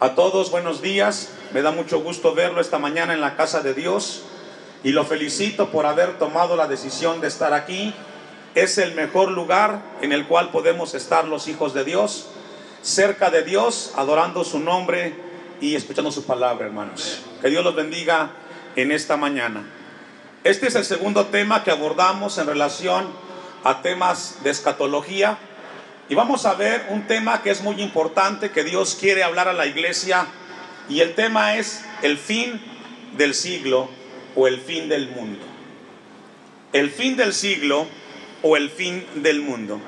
A todos buenos días, me da mucho gusto verlo esta mañana en la casa de Dios y lo felicito por haber tomado la decisión de estar aquí. Es el mejor lugar en el cual podemos estar los hijos de Dios, cerca de Dios, adorando su nombre y escuchando su palabra, hermanos. Que Dios los bendiga en esta mañana. Este es el segundo tema que abordamos en relación a temas de escatología. Y vamos a ver un tema que es muy importante, que Dios quiere hablar a la iglesia. Y el tema es el fin del siglo o el fin del mundo. El fin del siglo o el fin del mundo.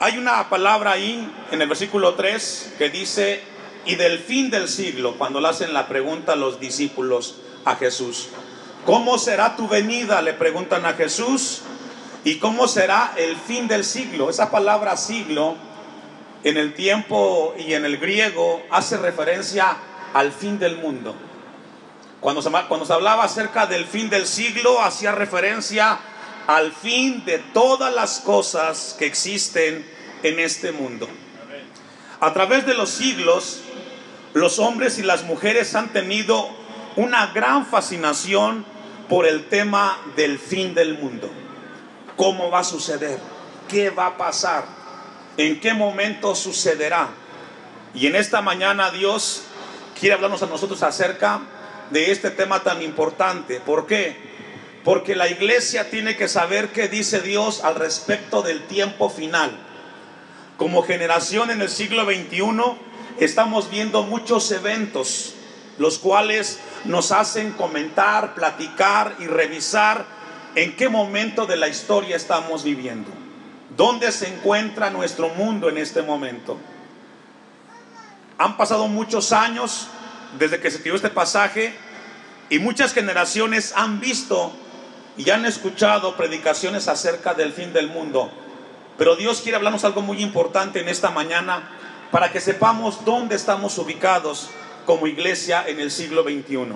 Hay una palabra ahí en el versículo 3 que dice, y del fin del siglo, cuando le hacen la pregunta a los discípulos a Jesús. ¿Cómo será tu venida? Le preguntan a Jesús. ¿Y cómo será el fin del siglo? Esa palabra siglo en el tiempo y en el griego hace referencia al fin del mundo. Cuando se, cuando se hablaba acerca del fin del siglo, hacía referencia al fin de todas las cosas que existen en este mundo. A través de los siglos, los hombres y las mujeres han tenido una gran fascinación por el tema del fin del mundo. ¿Cómo va a suceder? ¿Qué va a pasar? ¿En qué momento sucederá? Y en esta mañana Dios quiere hablarnos a nosotros acerca de este tema tan importante. ¿Por qué? Porque la iglesia tiene que saber qué dice Dios al respecto del tiempo final. Como generación en el siglo XXI estamos viendo muchos eventos, los cuales nos hacen comentar, platicar y revisar en qué momento de la historia estamos viviendo. ¿Dónde se encuentra nuestro mundo en este momento? Han pasado muchos años desde que se escribió este pasaje y muchas generaciones han visto y han escuchado predicaciones acerca del fin del mundo. Pero Dios quiere hablarnos algo muy importante en esta mañana para que sepamos dónde estamos ubicados como iglesia en el siglo XXI.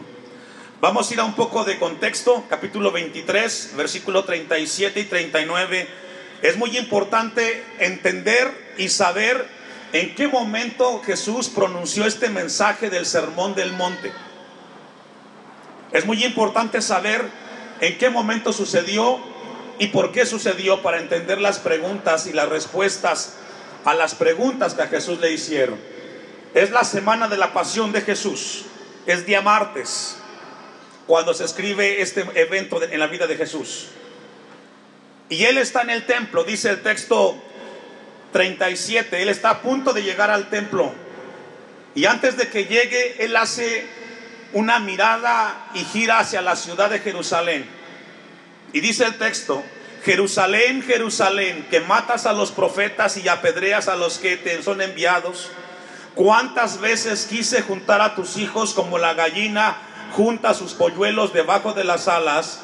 Vamos a ir a un poco de contexto, capítulo 23, versículo 37 y 39. Es muy importante entender y saber en qué momento Jesús pronunció este mensaje del sermón del monte. Es muy importante saber en qué momento sucedió y por qué sucedió para entender las preguntas y las respuestas a las preguntas que a Jesús le hicieron. Es la semana de la pasión de Jesús, es día martes cuando se escribe este evento en la vida de Jesús. Y él está en el templo, dice el texto 37, él está a punto de llegar al templo. Y antes de que llegue, él hace una mirada y gira hacia la ciudad de Jerusalén. Y dice el texto, Jerusalén, Jerusalén, que matas a los profetas y apedreas a los que te son enviados. ¿Cuántas veces quise juntar a tus hijos como la gallina junta sus polluelos debajo de las alas.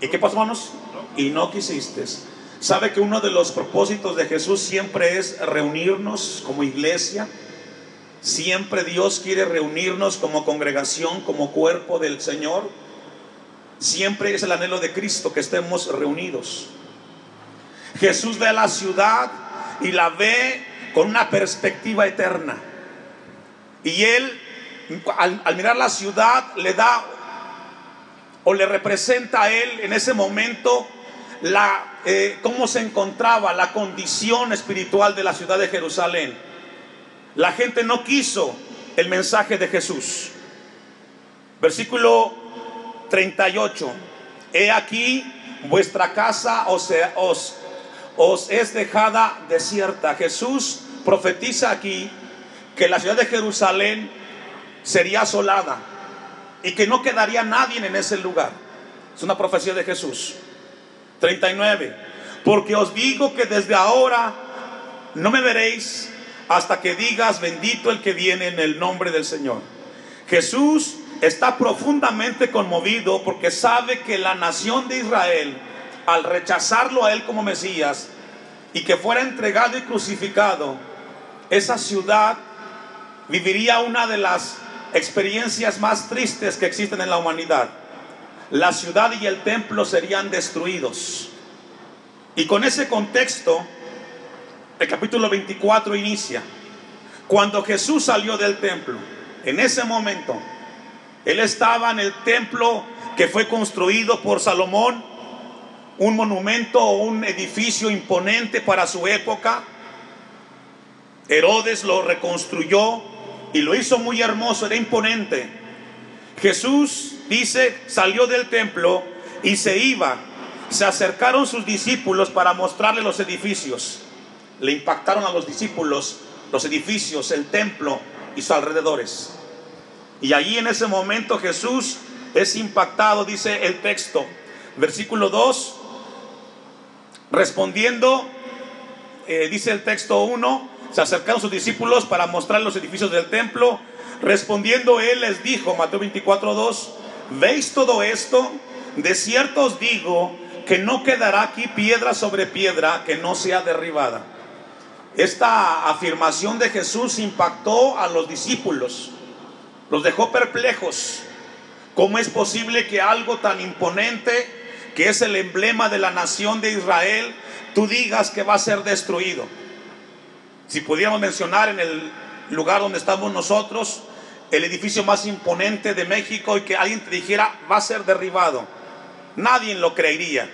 ¿Y qué pasó, hermanos? Y no quisiste. ¿Sabe que uno de los propósitos de Jesús siempre es reunirnos como iglesia? Siempre Dios quiere reunirnos como congregación, como cuerpo del Señor. Siempre es el anhelo de Cristo que estemos reunidos. Jesús ve a la ciudad y la ve con una perspectiva eterna. Y Él al, mirar la ciudad le da o le representa a él en ese momento la, eh, cómo se encontraba la condición espiritual de la ciudad de Jerusalén. La gente no quiso el mensaje de Jesús. Versículo 38. He aquí vuestra casa os, es dejada desierta. Jesús profetiza aquí que la ciudad de Jerusalén sería asolada y que no quedaría nadie en ese lugar. Es una profecía de Jesús. 39. Porque os digo que desde ahora no me veréis hasta que digas bendito el que viene en el nombre del Señor. Jesús está profundamente conmovido porque sabe que la nación de Israel, al rechazarlo a él como Mesías y que fuera entregado y crucificado, esa ciudad viviría una de las experiencias más tristes que existen en la humanidad. La ciudad y el templo serían destruidos. Y con ese contexto, el capítulo 24 inicia. Cuando Jesús salió del templo, en ese momento, Él estaba en el templo que fue construido por Salomón, un monumento o un edificio imponente para su época. Herodes lo reconstruyó y lo hizo muy hermoso, era imponente. Jesús dice, salió del templo y se iba. Se acercaron sus discípulos para mostrarle los edificios. Le impactaron a los discípulos los edificios, el templo y sus alrededores. Y allí en ese momento Jesús es impactado, dice el texto, versículo 2, respondiendo, eh, dice el texto 1, se acercaron sus discípulos para mostrar los edificios del templo. Respondiendo él les dijo, Mateo 24, 2, ¿veis todo esto? De cierto os digo que no quedará aquí piedra sobre piedra que no sea derribada. Esta afirmación de Jesús impactó a los discípulos, los dejó perplejos. ¿Cómo es posible que algo tan imponente, que es el emblema de la nación de Israel, tú digas que va a ser destruido? Si pudiéramos mencionar en el lugar donde estamos nosotros, el edificio más imponente de México y que alguien te dijera va a ser derribado, nadie lo creería.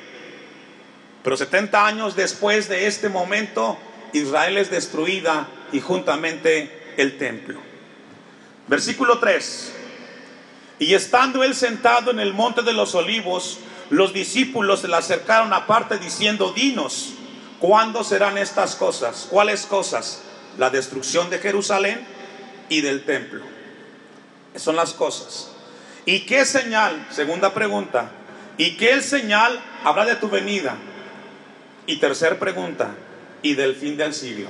Pero 70 años después de este momento, Israel es destruida y juntamente el templo. Versículo 3. Y estando él sentado en el monte de los olivos, los discípulos se le acercaron aparte diciendo, dinos, ¿cuándo serán estas cosas? ¿Cuáles cosas? La destrucción de Jerusalén y del templo. son las cosas. ¿Y qué señal? Segunda pregunta. ¿Y qué señal habrá de tu venida? Y tercera pregunta, y del fin del siglo.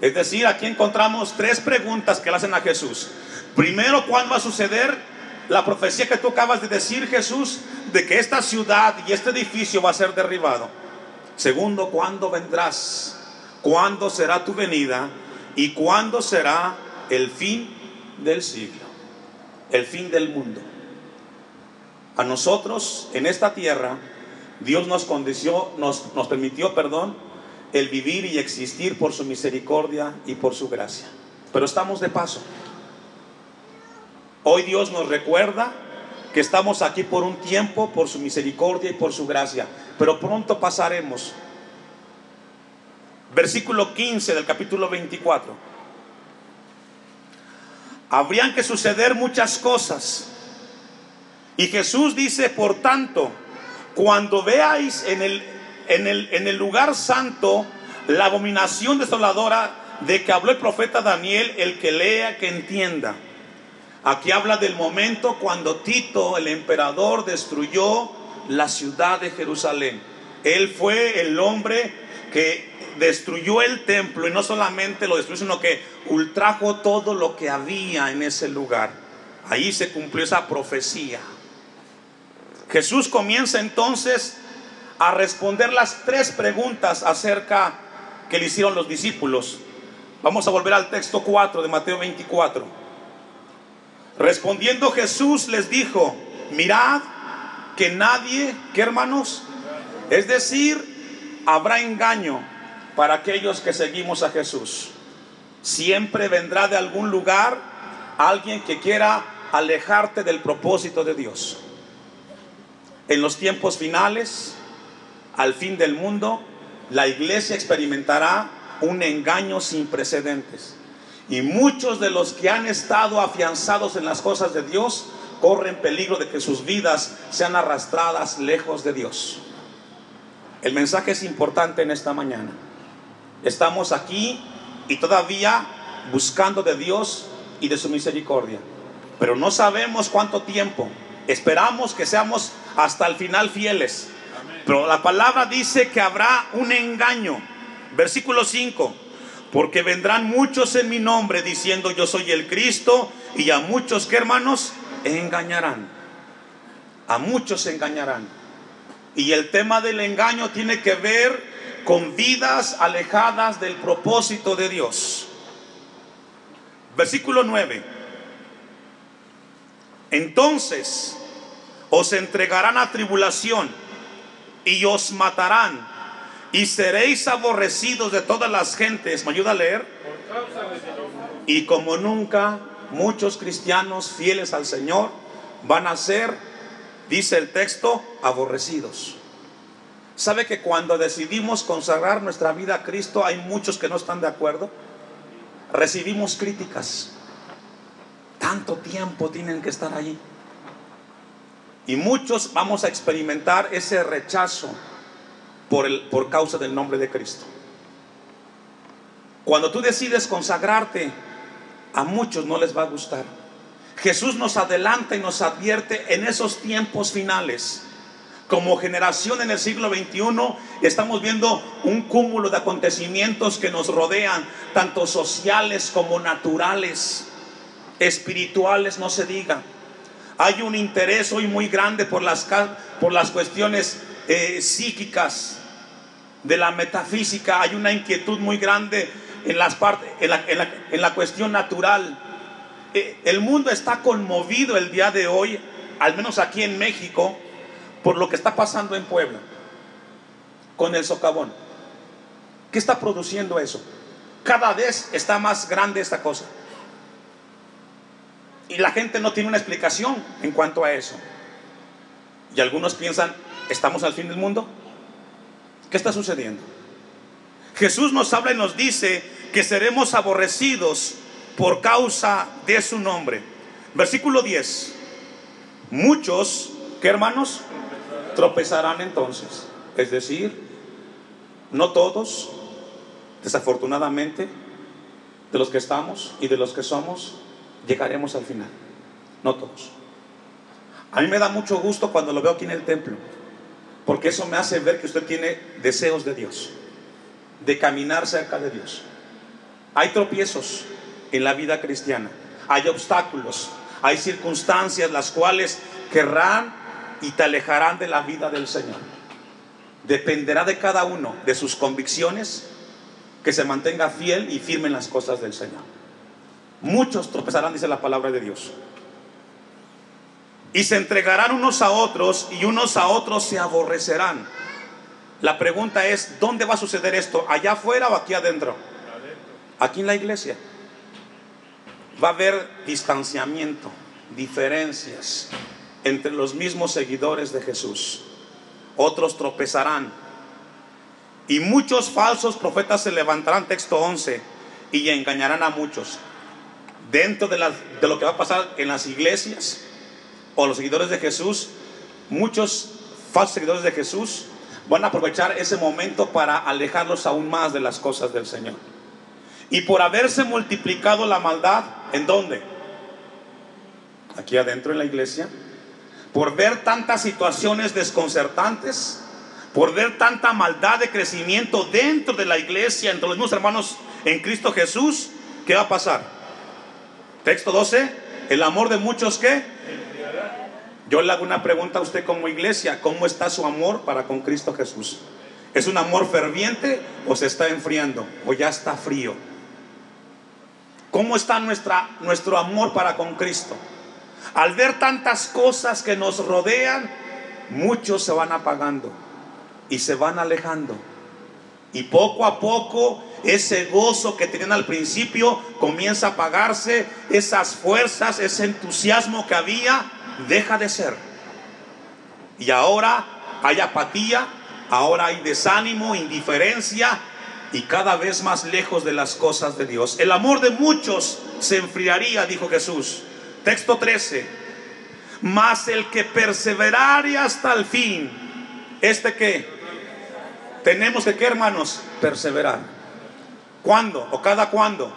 Es decir, aquí encontramos tres preguntas que le hacen a Jesús. Primero, ¿cuándo va a suceder la profecía que tú acabas de decir, Jesús, de que esta ciudad y este edificio va a ser derribado? Segundo, ¿cuándo vendrás? ¿Cuándo será tu venida? ¿Y cuándo será el fin del siglo? El fin del mundo. A nosotros en esta tierra, Dios nos, condició, nos, nos permitió, perdón, el vivir y existir por su misericordia y por su gracia. Pero estamos de paso. Hoy Dios nos recuerda que estamos aquí por un tiempo, por su misericordia y por su gracia, pero pronto pasaremos. Versículo 15 del capítulo 24. Habrían que suceder muchas cosas. Y Jesús dice, por tanto, cuando veáis en el en el, en el lugar santo la abominación desoladora de que habló el profeta Daniel, el que lea, que entienda. Aquí habla del momento cuando Tito, el emperador, destruyó la ciudad de Jerusalén. Él fue el hombre que destruyó el templo y no solamente lo destruyó, sino que ultrajo todo lo que había en ese lugar. Ahí se cumplió esa profecía. Jesús comienza entonces a responder las tres preguntas acerca que le hicieron los discípulos. Vamos a volver al texto 4 de Mateo 24. Respondiendo Jesús les dijo, mirad que nadie, ¿qué hermanos? Es decir, habrá engaño para aquellos que seguimos a Jesús. Siempre vendrá de algún lugar alguien que quiera alejarte del propósito de Dios. En los tiempos finales, al fin del mundo, la iglesia experimentará un engaño sin precedentes. Y muchos de los que han estado afianzados en las cosas de Dios corren peligro de que sus vidas sean arrastradas lejos de Dios. El mensaje es importante en esta mañana. Estamos aquí y todavía buscando de Dios y de su misericordia. Pero no sabemos cuánto tiempo. Esperamos que seamos hasta el final fieles. Pero la palabra dice que habrá un engaño. Versículo 5. Porque vendrán muchos en mi nombre diciendo yo soy el Cristo y a muchos que hermanos engañarán. A muchos engañarán. Y el tema del engaño tiene que ver con vidas alejadas del propósito de Dios. Versículo 9. Entonces os entregarán a tribulación y os matarán y seréis aborrecidos de todas las gentes. ¿Me ayuda a leer? Y como nunca, muchos cristianos fieles al Señor van a ser, dice el texto, aborrecidos. ¿Sabe que cuando decidimos consagrar nuestra vida a Cristo hay muchos que no están de acuerdo? Recibimos críticas. Tanto tiempo tienen que estar ahí. Y muchos vamos a experimentar ese rechazo por, el, por causa del nombre de Cristo. Cuando tú decides consagrarte, a muchos no les va a gustar. Jesús nos adelanta y nos advierte en esos tiempos finales. Como generación en el siglo XXI estamos viendo un cúmulo de acontecimientos que nos rodean, tanto sociales como naturales, espirituales, no se diga. Hay un interés hoy muy grande por las, por las cuestiones eh, psíquicas de la metafísica, hay una inquietud muy grande en, las partes, en, la, la cuestión natural. Eh, el mundo está conmovido el día de hoy, al menos aquí en México, por lo que está pasando en Puebla con el socavón. ¿Qué está produciendo eso? Cada vez está más grande esta cosa. Y la gente no tiene una explicación en cuanto a eso. Y algunos piensan, ¿estamos al fin del mundo? ¿Qué está sucediendo? Jesús nos habla y nos dice que seremos aborrecidos por causa de su nombre. Versículo 10. Muchos, ¿qué hermanos? Tropezarán entonces. Es decir, no todos, desafortunadamente, de los que estamos y de los que somos, llegaremos al final. No todos. A mí me da mucho gusto cuando lo veo aquí en el templo, porque eso me hace ver que usted tiene deseos de Dios, de caminar cerca de Dios. Hay tropiezos en la vida cristiana, hay obstáculos, hay circunstancias las cuales querrán y te alejarán de la vida del Señor. Dependerá de cada uno, de sus convicciones, que se mantenga fiel y firme en las cosas del Señor. Muchos tropezarán, dice la palabra de Dios. Y se entregarán unos a otros y unos a otros se aborrecerán. La pregunta es, ¿dónde va a suceder esto? ¿Allá afuera o aquí adentro? Aquí en la iglesia. Va a haber distanciamiento, diferencias entre los mismos seguidores de Jesús. Otros tropezarán. Y muchos falsos profetas se levantarán, texto 11, y engañarán a muchos dentro de, de lo que va a pasar en las iglesias o los seguidores de Jesús, muchos falsos seguidores de Jesús van a aprovechar ese momento para alejarlos aún más de las cosas del Señor. Y por haberse multiplicado la maldad, ¿en dónde? Aquí adentro en la iglesia. Por ver tantas situaciones desconcertantes, por ver tanta maldad de crecimiento dentro de la iglesia, entre los mismos hermanos en Cristo Jesús, ¿qué va a pasar? Texto 12, el amor de muchos que... Yo le hago una pregunta a usted como iglesia, ¿cómo está su amor para con Cristo Jesús? ¿Es un amor ferviente o se está enfriando o ya está frío? ¿Cómo está nuestra, nuestro amor para con Cristo? Al ver tantas cosas que nos rodean, muchos se van apagando y se van alejando. Y poco a poco ese gozo que tenían al principio comienza a apagarse, esas fuerzas, ese entusiasmo que había, deja de ser. Y ahora hay apatía, ahora hay desánimo, indiferencia y cada vez más lejos de las cosas de Dios. El amor de muchos se enfriaría, dijo Jesús. Texto 13. Mas el que perseverare hasta el fin, este que tenemos que, ¿qué hermanos? Perseverar. ¿Cuándo? ¿O cada cuándo?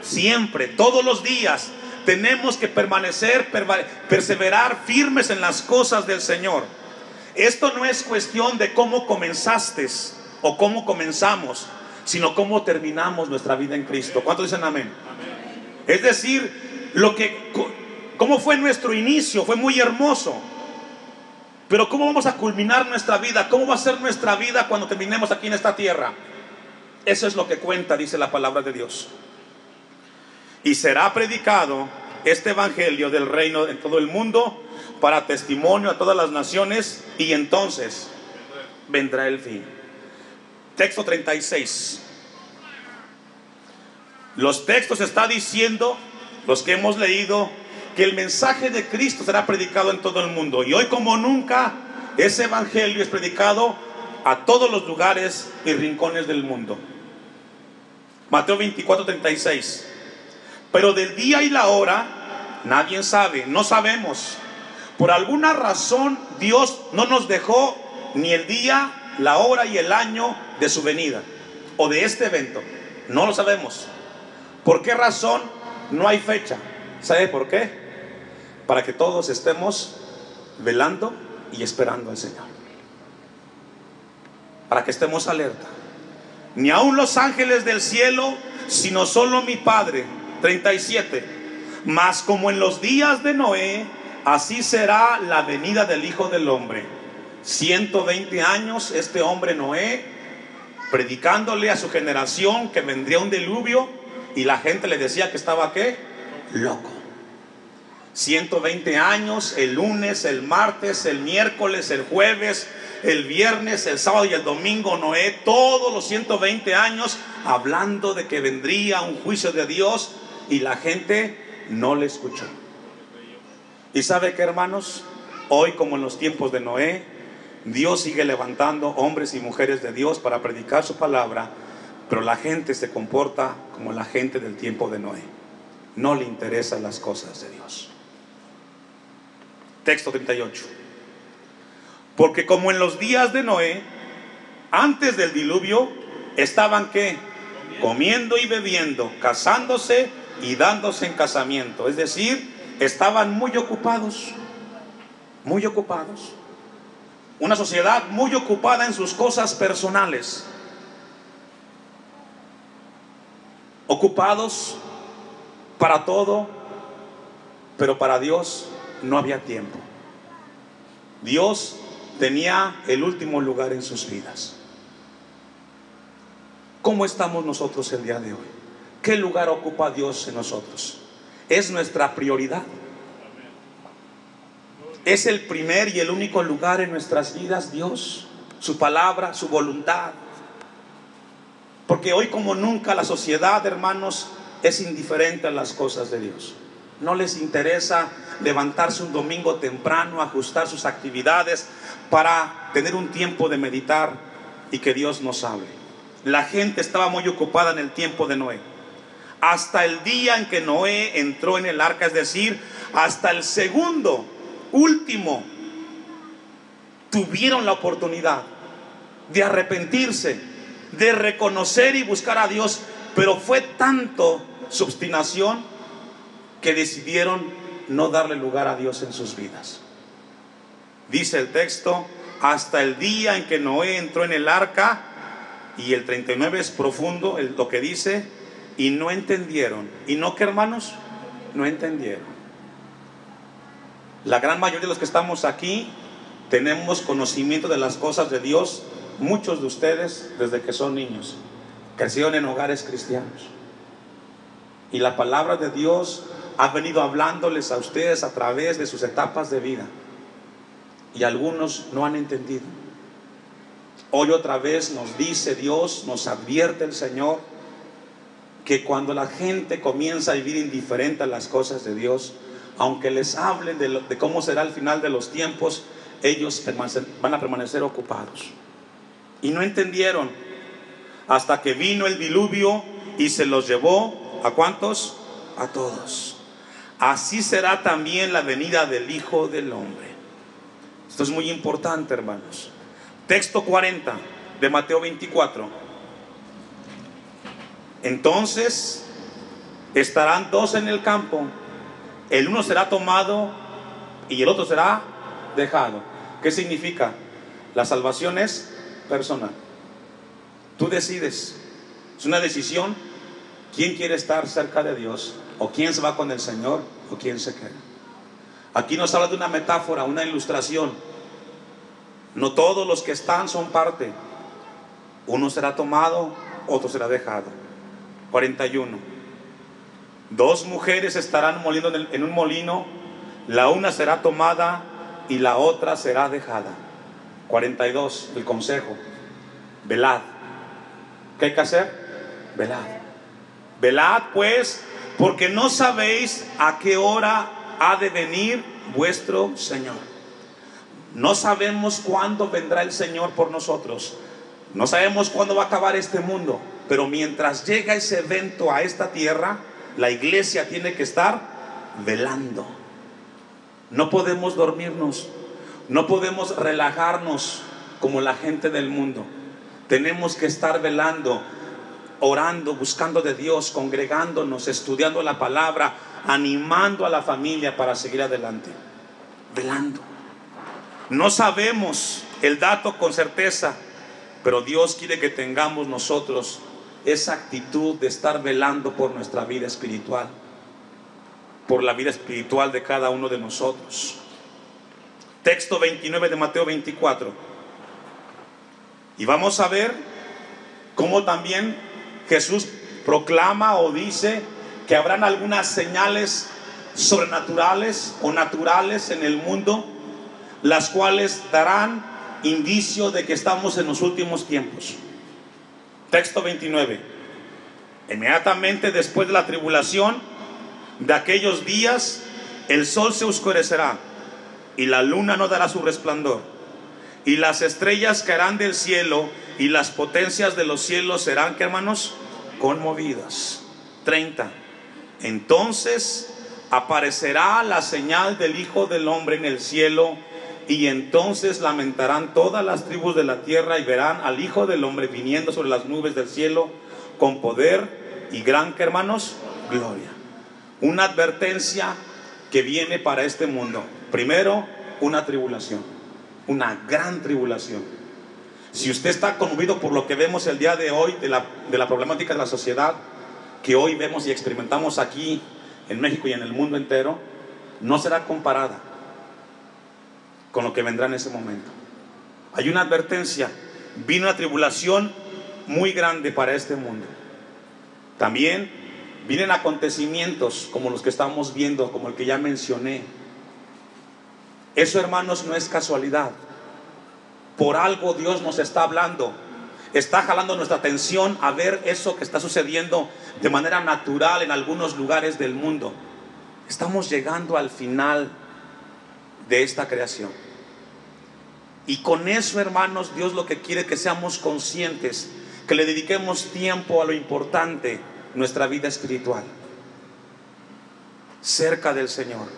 Siempre. todos los días. Tenemos que permanecer, perseverar firmes en las cosas del Señor. Esto no es cuestión de cómo comenzaste o cómo comenzamos, sino cómo terminamos nuestra vida en Cristo. ¿Cuántos dicen amén? Es decir, lo que cómo fue nuestro inicio, fue muy hermoso. Pero ¿cómo vamos a culminar nuestra vida? ¿Cómo va a ser nuestra vida cuando terminemos aquí en esta tierra? Eso es lo que cuenta, dice la palabra de Dios. Y será predicado este evangelio del reino en todo el mundo para testimonio a todas las naciones y entonces vendrá el fin. Texto 36. Los textos está diciendo, los que hemos leído, que el mensaje de Cristo será predicado en todo el mundo. Y hoy como nunca, ese evangelio es predicado a todos los lugares y rincones del mundo. Mateo 24, 36. Pero del día y la hora nadie sabe, no sabemos. Por alguna razón Dios no nos dejó ni el día, la hora y el año de su venida o de este evento. No lo sabemos. ¿Por qué razón no hay fecha? ¿Sabe por qué? Para que todos estemos velando y esperando al Señor. Para que estemos alerta. Ni aun los ángeles del cielo, sino solo mi Padre. 37. Mas como en los días de Noé, así será la venida del Hijo del Hombre. 120 años este hombre Noé predicándole a su generación que vendría un diluvio y la gente le decía que estaba qué? Loco. 120 años, el lunes, el martes, el miércoles, el jueves, el viernes, el sábado y el domingo, Noé, todos los 120 años hablando de que vendría un juicio de Dios y la gente no le escuchó. ¿Y sabe qué, hermanos? Hoy, como en los tiempos de Noé, Dios sigue levantando hombres y mujeres de Dios para predicar su palabra, pero la gente se comporta como la gente del tiempo de Noé. No le interesan las cosas de Dios. Texto 38. Porque como en los días de Noé, antes del diluvio, estaban que comiendo y bebiendo, casándose y dándose en casamiento. Es decir, estaban muy ocupados, muy ocupados. Una sociedad muy ocupada en sus cosas personales. Ocupados para todo, pero para Dios no había tiempo. Dios tenía el último lugar en sus vidas. ¿Cómo estamos nosotros el día de hoy? ¿Qué lugar ocupa Dios en nosotros? Es nuestra prioridad. Es el primer y el único lugar en nuestras vidas Dios, su palabra, su voluntad. Porque hoy como nunca la sociedad, hermanos, es indiferente a las cosas de Dios. No les interesa levantarse un domingo temprano, ajustar sus actividades para tener un tiempo de meditar y que Dios nos hable. La gente estaba muy ocupada en el tiempo de Noé. Hasta el día en que Noé entró en el arca, es decir, hasta el segundo, último, tuvieron la oportunidad de arrepentirse, de reconocer y buscar a Dios, pero fue tanto su obstinación que decidieron no darle lugar a Dios en sus vidas. Dice el texto, hasta el día en que Noé entró en el arca, y el 39 es profundo lo que dice, y no entendieron. ¿Y no que hermanos? No entendieron. La gran mayoría de los que estamos aquí tenemos conocimiento de las cosas de Dios, muchos de ustedes desde que son niños, crecieron en hogares cristianos. Y la palabra de Dios ha venido hablándoles a ustedes a través de sus etapas de vida. Y algunos no han entendido. Hoy otra vez nos dice Dios, nos advierte el Señor, que cuando la gente comienza a vivir indiferente a las cosas de Dios, aunque les hablen de, de cómo será el final de los tiempos, ellos van a permanecer ocupados. Y no entendieron hasta que vino el diluvio y se los llevó a cuántos? A todos. Así será también la venida del Hijo del Hombre. Esto es muy importante, hermanos. Texto 40 de Mateo 24. Entonces estarán dos en el campo. El uno será tomado y el otro será dejado. ¿Qué significa? La salvación es personal. Tú decides. Es una decisión. ¿Quién quiere estar cerca de Dios? ¿O quién se va con el Señor? ¿O quién se queda? Aquí nos habla de una metáfora, una ilustración. No todos los que están son parte. Uno será tomado, otro será dejado. 41. Dos mujeres estarán moliendo en un molino, la una será tomada y la otra será dejada. 42. El consejo. Velad. ¿Qué hay que hacer? Velad. Velad pues, porque no sabéis a qué hora ha de venir vuestro Señor. No sabemos cuándo vendrá el Señor por nosotros. No sabemos cuándo va a acabar este mundo. Pero mientras llega ese evento a esta tierra, la iglesia tiene que estar velando. No podemos dormirnos. No podemos relajarnos como la gente del mundo. Tenemos que estar velando, orando, buscando de Dios, congregándonos, estudiando la palabra, animando a la familia para seguir adelante. Velando. No sabemos el dato con certeza, pero Dios quiere que tengamos nosotros esa actitud de estar velando por nuestra vida espiritual, por la vida espiritual de cada uno de nosotros. Texto 29 de Mateo 24. Y vamos a ver cómo también Jesús proclama o dice que habrán algunas señales sobrenaturales o naturales en el mundo, las cuales darán indicio de que estamos en los últimos tiempos. Texto 29. Inmediatamente después de la tribulación de aquellos días, el sol se oscurecerá y la luna no dará su resplandor, y las estrellas caerán del cielo, y las potencias de los cielos serán, ¿qué hermanos? Conmovidas. 30. Entonces aparecerá la señal del Hijo del Hombre en el cielo, y entonces lamentarán todas las tribus de la tierra y verán al Hijo del Hombre viniendo sobre las nubes del cielo con poder y gran, ¿qué hermanos? Gloria. Una advertencia que viene para este mundo. Primero, una tribulación, una gran tribulación. Si usted está conmovido por lo que vemos el día de hoy de la, de la problemática de la sociedad, que hoy vemos y experimentamos aquí en México y en el mundo entero, no será comparada con lo que vendrá en ese momento. Hay una advertencia, vino una tribulación muy grande para este mundo. También vienen acontecimientos como los que estamos viendo, como el que ya mencioné, eso, hermanos, no es casualidad. Por algo Dios nos está hablando. Está jalando nuestra atención a ver eso que está sucediendo de manera natural en algunos lugares del mundo. Estamos llegando al final de esta creación. Y con eso, hermanos, Dios lo que quiere que seamos conscientes, que le dediquemos tiempo a lo importante, nuestra vida espiritual, cerca del Señor.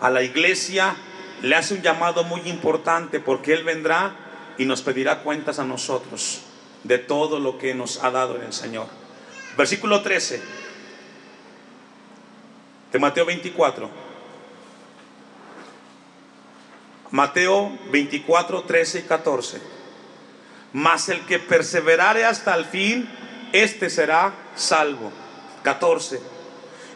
A la iglesia le hace un llamado muy importante porque Él vendrá y nos pedirá cuentas a nosotros de todo lo que nos ha dado en el Señor. Versículo 13 de Mateo 24. Mateo 24, 13 y 14. Mas el que perseverare hasta el fin, este será salvo. 14.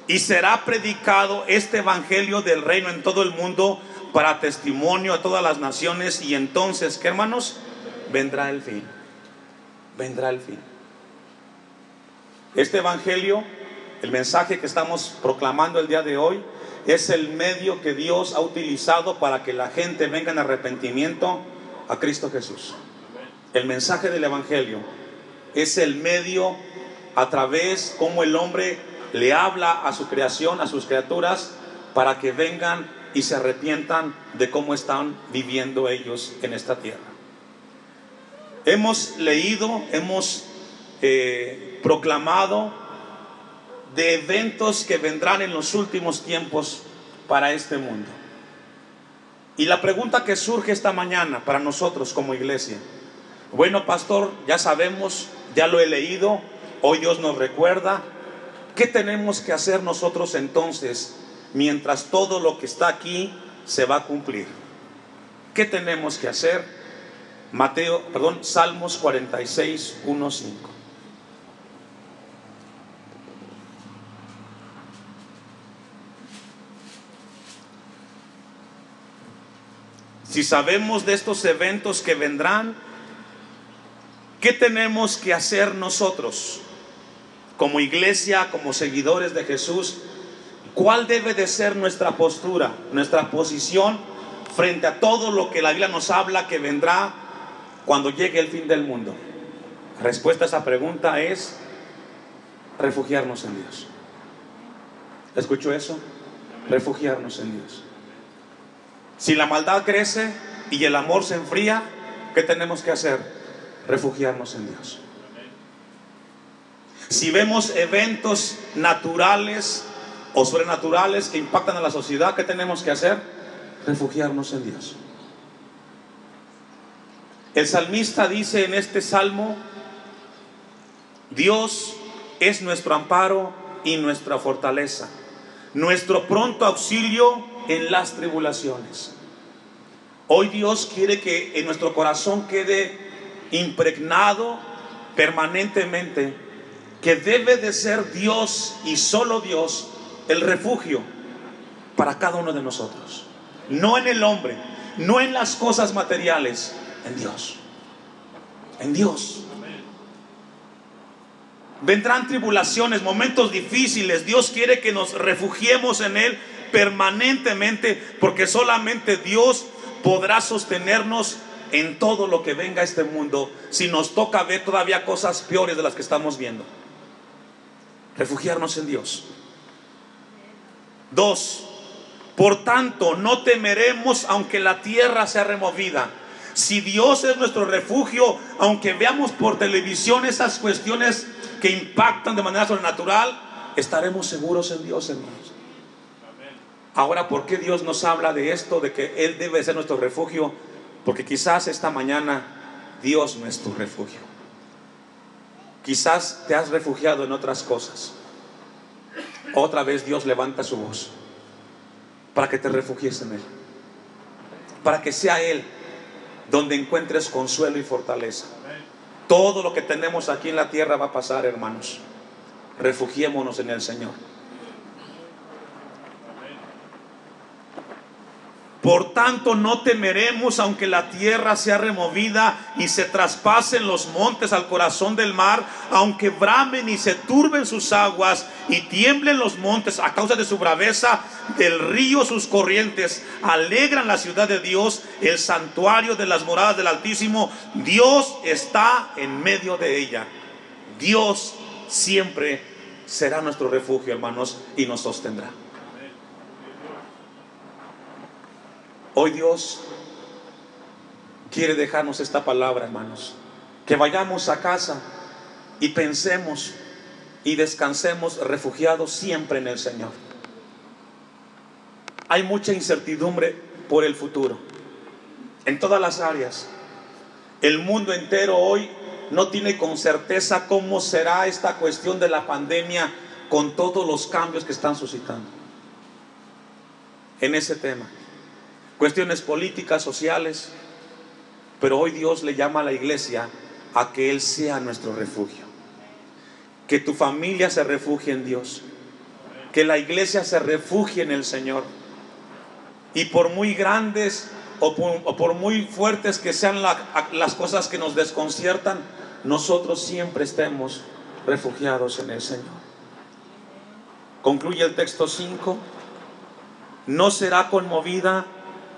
Y será predicado este evangelio del reino en todo el mundo para testimonio a todas las naciones y entonces, ¿qué hermanos? Vendrá el fin. Vendrá el fin. Este Evangelio, el mensaje que estamos proclamando el día de hoy, es el medio que Dios ha utilizado para que la gente venga en arrepentimiento a Cristo Jesús. El mensaje del Evangelio es el medio a través como el hombre le habla a su creación, a sus criaturas, para que vengan y se arrepientan de cómo están viviendo ellos en esta tierra. Hemos leído, hemos eh, proclamado de eventos que vendrán en los últimos tiempos para este mundo. Y la pregunta que surge esta mañana para nosotros como iglesia, bueno pastor, ya sabemos, ya lo he leído, hoy Dios nos recuerda, ¿qué tenemos que hacer nosotros entonces mientras todo lo que está aquí se va a cumplir. ¿Qué tenemos que hacer? Mateo, perdón, Salmos 46, 1, 5. Si sabemos de estos eventos que vendrán, ¿qué tenemos que hacer nosotros como iglesia, como seguidores de Jesús? ¿Cuál debe de ser nuestra postura, nuestra posición frente a todo lo que la Biblia nos habla que vendrá cuando llegue el fin del mundo? La respuesta a esa pregunta es Refugiarnos en Dios. ¿Escuchó eso? Refugiarnos en Dios. Si la maldad crece y el amor se enfría, ¿qué tenemos que hacer? Refugiarnos en Dios. Si vemos eventos naturales o sobrenaturales que impactan a la sociedad, ¿qué tenemos que hacer? Refugiarnos en Dios. El salmista dice en este salmo, Dios es nuestro amparo y nuestra fortaleza, nuestro pronto auxilio en las tribulaciones. Hoy Dios quiere que en nuestro corazón quede impregnado permanentemente que debe de ser Dios y solo Dios el refugio para cada uno de nosotros. No en el hombre, no en las cosas materiales, en Dios. En Dios. Vendrán tribulaciones, momentos difíciles. Dios quiere que nos refugiemos en Él permanentemente porque solamente Dios podrá sostenernos en todo lo que venga a este mundo si nos toca ver todavía cosas peores de las que estamos viendo. Refugiarnos en Dios. Dos, por tanto, no temeremos aunque la tierra sea removida. Si Dios es nuestro refugio, aunque veamos por televisión esas cuestiones que impactan de manera sobrenatural, estaremos seguros en Dios, hermanos. Ahora, ¿por qué Dios nos habla de esto, de que Él debe ser nuestro refugio? Porque quizás esta mañana Dios no es tu refugio. Quizás te has refugiado en otras cosas. Otra vez Dios levanta su voz para que te refugies en Él. Para que sea Él donde encuentres consuelo y fortaleza. Todo lo que tenemos aquí en la tierra va a pasar, hermanos. Refugiémonos en el Señor. Por tanto, no temeremos aunque la tierra sea removida y se traspasen los montes al corazón del mar, aunque bramen y se turben sus aguas y tiemblen los montes a causa de su braveza, del río sus corrientes, alegran la ciudad de Dios, el santuario de las moradas del Altísimo. Dios está en medio de ella. Dios siempre será nuestro refugio, hermanos, y nos sostendrá. Hoy Dios quiere dejarnos esta palabra, hermanos. Que vayamos a casa y pensemos y descansemos refugiados siempre en el Señor. Hay mucha incertidumbre por el futuro, en todas las áreas. El mundo entero hoy no tiene con certeza cómo será esta cuestión de la pandemia con todos los cambios que están suscitando en ese tema cuestiones políticas, sociales, pero hoy Dios le llama a la iglesia a que Él sea nuestro refugio. Que tu familia se refugie en Dios. Que la iglesia se refugie en el Señor. Y por muy grandes o por, muy fuertes que sean las cosas que nos desconciertan, nosotros siempre estemos refugiados en el Señor. Concluye el texto 5. No será conmovida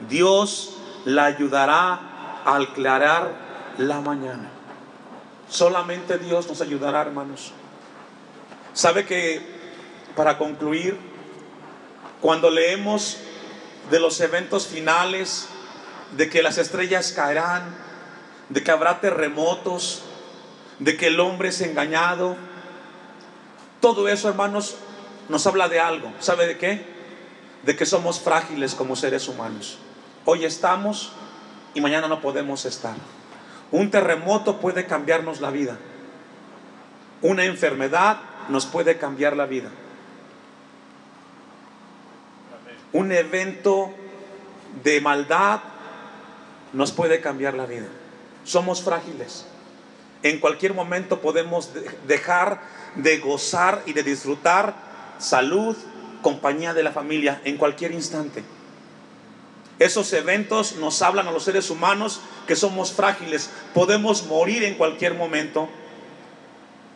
Dios la ayudará a aclarar la mañana. Solamente Dios nos ayudará, hermanos. ¿Sabe que, para concluir, cuando leemos de los eventos finales, de que las estrellas caerán, de que habrá terremotos, de que el hombre es engañado, todo eso, hermanos, nos habla de algo. ¿Sabe de qué? De que somos frágiles como seres humanos. Hoy estamos y mañana no podemos estar. Un terremoto puede cambiarnos la vida. Una enfermedad nos puede cambiar la vida. Un evento de maldad nos puede cambiar la vida. Somos frágiles. En cualquier momento podemos dejar de gozar y de disfrutar salud, compañía de la familia, en cualquier instante. Esos eventos nos hablan a los seres humanos que somos frágiles, podemos morir en cualquier momento,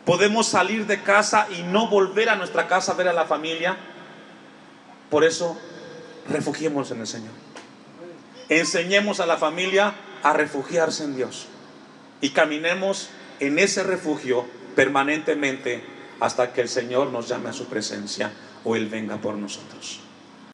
podemos salir de casa y no volver a nuestra casa a ver a la familia. Por eso, refugiemos en el Señor. Enseñemos a la familia a refugiarse en Dios y caminemos en ese refugio permanentemente hasta que el Señor nos llame a su presencia o Él venga por nosotros.